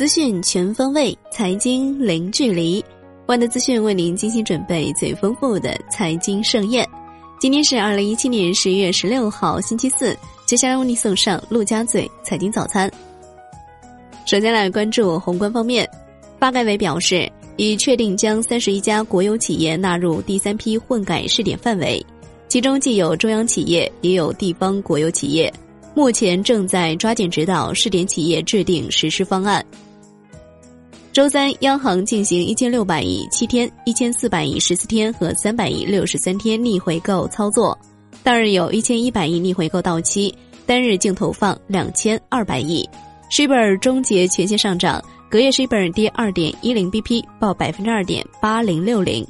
资讯全方位，财经零距离。万德资讯为您精心准备最丰富的财经盛宴。今天是二零一七年十一月十六号，星期四。接下来为您送上陆家嘴财经早餐。首先来关注宏观方面，发改委表示，已确定将三十一家国有企业纳入第三批混改试点范围，其中既有中央企业，也有地方国有企业。目前正在抓紧指导试点企业制定实施方案。周三，央行进行一千六百亿七天、一千四百亿十四天和三百亿六十三天逆回购操作，当日有一千一百亿逆回购到期，单日净投放两千二百亿。Shibor 终结全线上涨，隔夜 Shibor 跌二点一零 BP，报百分之二点八零六零。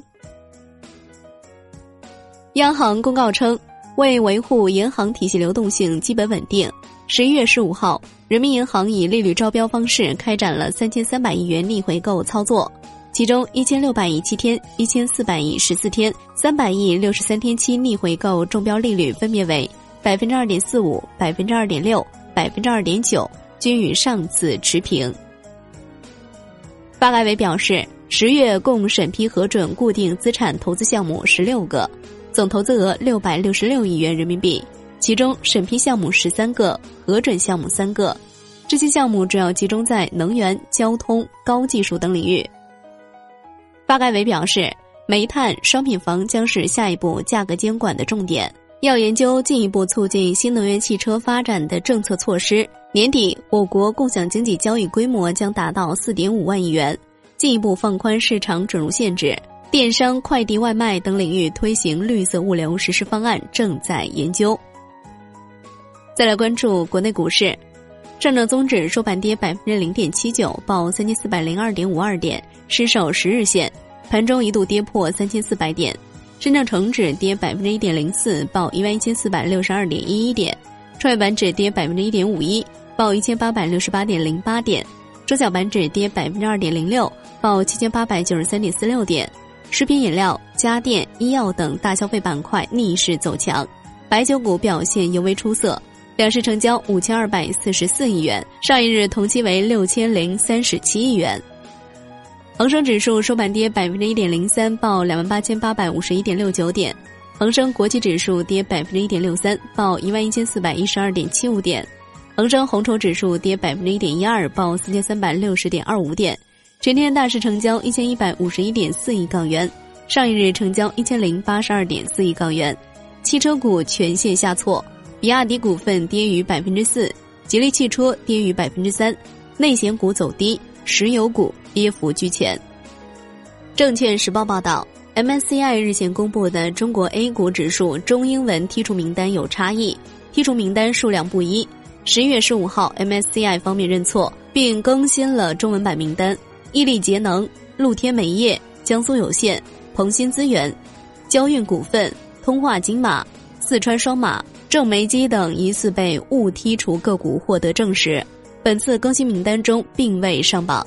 央行公告称。为维护银行体系流动性基本稳定，十一月十五号，人民银行以利率招标方式开展了三千三百亿元逆回购操作，其中一千六百亿七天、一千四百亿十四天、三百亿六十三天期逆回购中标利率分别为百分之二点四五、百分之二点六、百分之二点九，均与上次持平。发改委表示，十月共审批核准固定资产投资项目十六个。总投资额六百六十六亿元人民币，其中审批项目十三个，核准项目三个。这些项目主要集中在能源、交通、高技术等领域。发改委表示，煤炭、商品房将是下一步价格监管的重点，要研究进一步促进新能源汽车发展的政策措施。年底，我国共享经济交易规模将达到四点五万亿元，进一步放宽市场准入限制。电商、快递、外卖等领域推行绿色物流实施方案正在研究。再来关注国内股市，上证综指收盘跌百分之零点七九，报三千四百零二点五二点，失守十日线，盘中一度跌破三千四百点。深证成指跌百分之一点零四，报一万一千四百六十二点一一点。创业板指跌百分之一点五一，报一千八百六十八点零八点。中小板指跌百分之二点零六，报七千八百九十三点四六点。食品饮料、家电、医药等大消费板块逆势走强，白酒股表现尤为出色。两市成交五千二百四十四亿元，上一日同期为六千零三十七亿元。恒生指数收盘跌百分之一点零三，报两万八千八百五十一点六九点。恒生国际指数跌百分之一点六三，报一万一千四百一十二点七五点。恒生红筹指数跌百分之一点一二，报四千三百六十点二五点。全天大市成交一千一百五十一点四亿港元，上一日成交一千零八十二点四亿港元。汽车股全线下挫，比亚迪股份跌逾百分之四，吉利汽车跌逾百分之三。内险股走低，石油股跌幅居前。证券时报报道，MSCI 日前公布的中国 A 股指数中英文剔除名单有差异，剔除名单数量不一。十一月十五号，MSCI 方面认错，并更新了中文版名单。毅力节能、露天煤业、江苏有限、鹏鑫资源、交运股份、通化金马、四川双马、郑煤机等疑似被误剔除个股获得证实，本次更新名单中并未上榜。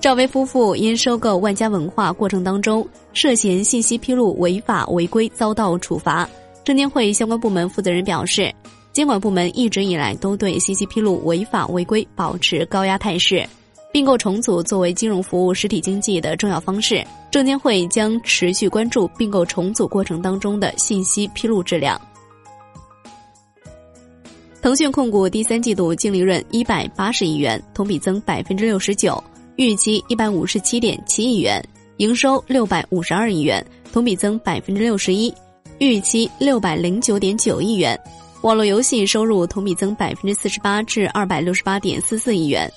赵薇夫妇因收购万家文化过程当中涉嫌信息披露违法违规遭到处罚，证监会相关部门负责人表示，监管部门一直以来都对信息披露违法违规保持高压态势。并购重组作为金融服务实体经济的重要方式，证监会将持续关注并购重组过程当中的信息披露质量。腾讯控股第三季度净利润一百八十亿元，同比增百分之六十九，预期一百五十七点七亿元；营收六百五十二亿元，同比增百分之六十一，预期六百零九点九亿元；网络游戏收入同比增百分之四十八至二百六十八点四四亿元。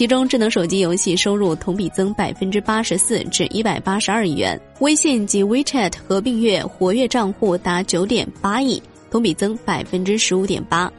其中，智能手机游戏收入同比增百分之八十四，至一百八十二亿元；微信及 WeChat 合并月活跃账户达九点八亿，同比增百分之十五点八。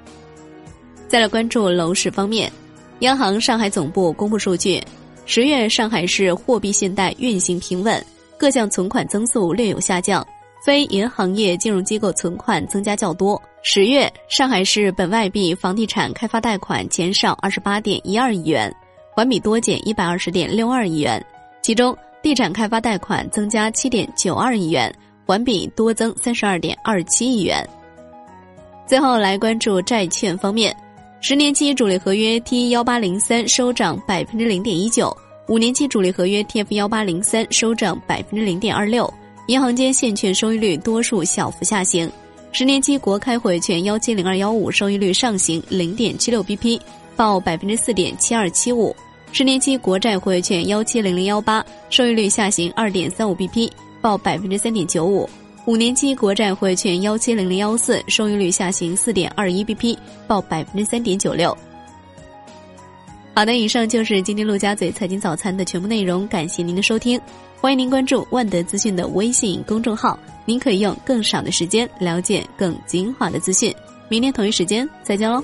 再来关注楼市方面，央行上海总部公布数据，十月上海市货币信贷运行平稳，各项存款增速略有下降，非银行业金融机构存款增加较多。十月，上海市本外币房地产开发贷款减少二十八点一二亿元。环比多减一百二十点六二亿元，其中地产开发贷款增加七点九二亿元，环比多增三十二点二七亿元。最后来关注债券方面，十年期主力合约 T 幺八零三收涨百分之零点一九，五年期主力合约 TF 幺八零三收涨百分之零点二六。银行间现券收益率多数小幅下行，十年期国开汇券幺七零二幺五收益率上行零点七六 BP，报百分之四点七二七五；十年期国债汇券幺七零零幺八收益率下行二点三五 BP，报百分之三点九五；五年期国债汇券幺七零零幺四收益率下行四点二一 BP，报百分之三点九六。好的，以上就是今天陆家嘴财经早餐的全部内容，感谢您的收听。欢迎您关注万德资讯的微信公众号，您可以用更少的时间了解更精华的资讯。明天同一时间再见喽。